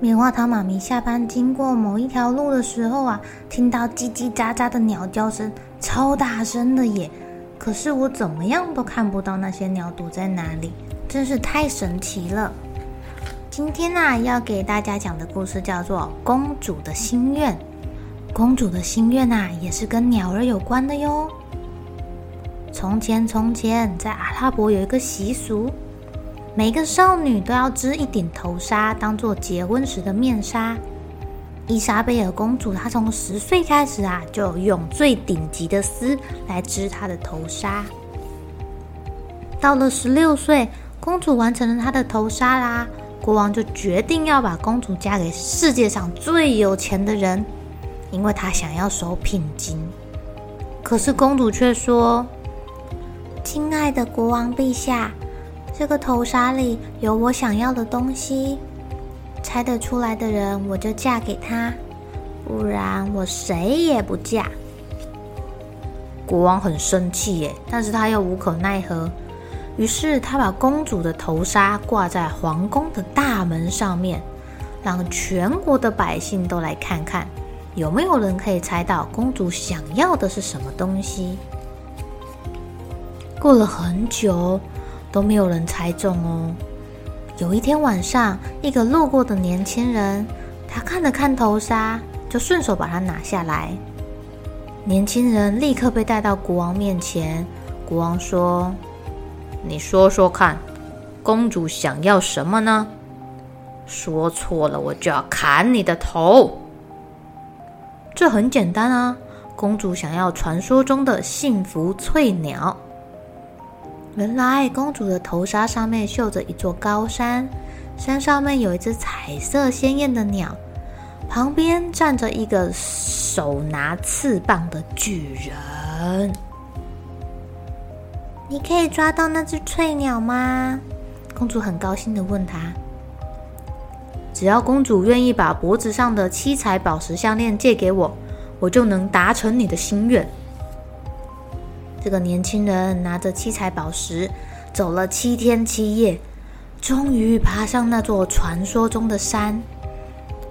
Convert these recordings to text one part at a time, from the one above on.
棉花糖妈咪下班经过某一条路的时候啊，听到叽叽喳喳的鸟叫声，超大声的耶！可是我怎么样都看不到那些鸟躲在哪里，真是太神奇了。今天呢、啊，要给大家讲的故事叫做《公主的心愿》。公主的心愿呐、啊，也是跟鸟儿有关的哟。从前，从前，在阿拉伯有一个习俗。每个少女都要织一顶头纱，当做结婚时的面纱。伊莎贝尔公主，她从十岁开始啊，就用最顶级的丝来织她的头纱。到了十六岁，公主完成了她的头纱啦，国王就决定要把公主嫁给世界上最有钱的人，因为他想要收聘金。可是公主却说：“亲爱的国王陛下。”这个头纱里有我想要的东西，猜得出来的人我就嫁给他，不然我谁也不嫁。国王很生气耶，但是他又无可奈何，于是他把公主的头纱挂在皇宫的大门上面，让全国的百姓都来看看，有没有人可以猜到公主想要的是什么东西。过了很久。都没有人猜中哦。有一天晚上，一个路过的年轻人，他看了看头纱，就顺手把它拿下来。年轻人立刻被带到国王面前。国王说：“你说说看，公主想要什么呢？说错了，我就要砍你的头。”这很简单啊，公主想要传说中的幸福翠鸟。原来公主的头纱上面绣着一座高山，山上面有一只彩色鲜艳的鸟，旁边站着一个手拿翅膀的巨人。你可以抓到那只翠鸟吗？公主很高兴地问他。只要公主愿意把脖子上的七彩宝石项链借给我，我就能达成你的心愿。这个年轻人拿着七彩宝石，走了七天七夜，终于爬上那座传说中的山。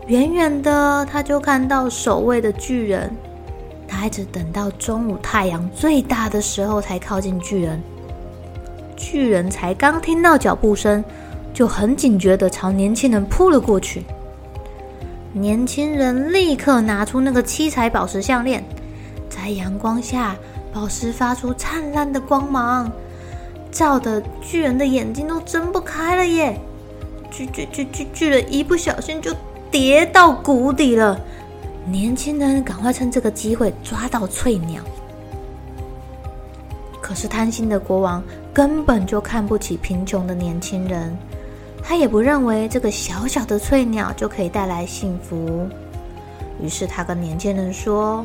远远的，他就看到守卫的巨人，他一直等到中午太阳最大的时候才靠近巨人。巨人才刚听到脚步声，就很警觉地朝年轻人扑了过去。年轻人立刻拿出那个七彩宝石项链，在阳光下。宝石发出灿烂的光芒，照得巨人的眼睛都睁不开了耶！巨巨巨巨巨人一不小心就跌到谷底了。年轻人赶快趁这个机会抓到翠鸟，可是贪心的国王根本就看不起贫穷的年轻人，他也不认为这个小小的翠鸟就可以带来幸福，于是他跟年轻人说。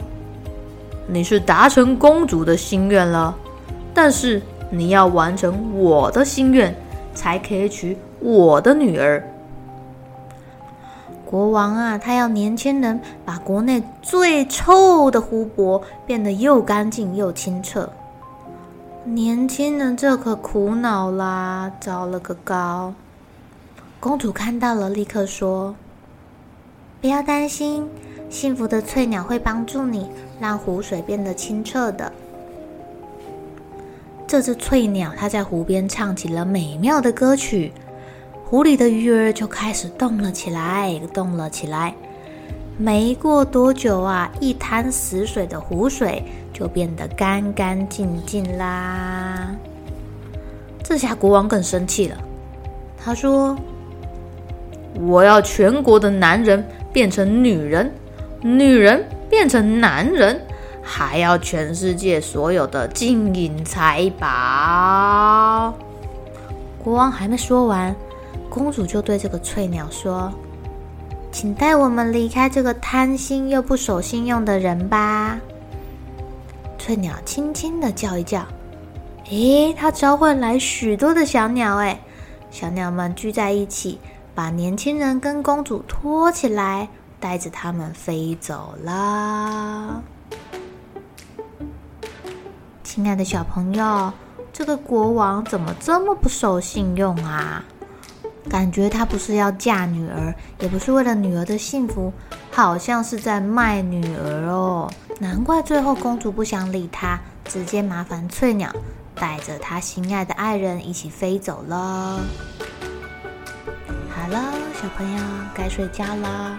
你是达成公主的心愿了，但是你要完成我的心愿，才可以娶我的女儿。国王啊，他要年轻人把国内最臭的湖泊变得又干净又清澈。年轻人这可苦恼啦，糟了个高。公主看到了，立刻说：“不要担心。”幸福的翠鸟会帮助你，让湖水变得清澈的。这只翠鸟，它在湖边唱起了美妙的歌曲，湖里的鱼儿就开始动了起来，动了起来。没过多久啊，一滩死水的湖水就变得干干净净啦。这下国王更生气了，他说：“我要全国的男人变成女人，女人变成男人，还要全世界所有的金银财宝。”国王还没说完，公主就对这个翠鸟说。请带我们离开这个贪心又不守信用的人吧。翠鸟轻轻地叫一叫，诶，它召唤来许多的小鸟，诶，小鸟们聚在一起，把年轻人跟公主拖起来，带着他们飞走了。亲爱的小朋友，这个国王怎么这么不守信用啊？感觉他不是要嫁女儿，也不是为了女儿的幸福，好像是在卖女儿哦。难怪最后公主不想理他，直接麻烦翠鸟带着他心爱的爱人一起飞走了。好了，小朋友该睡觉了，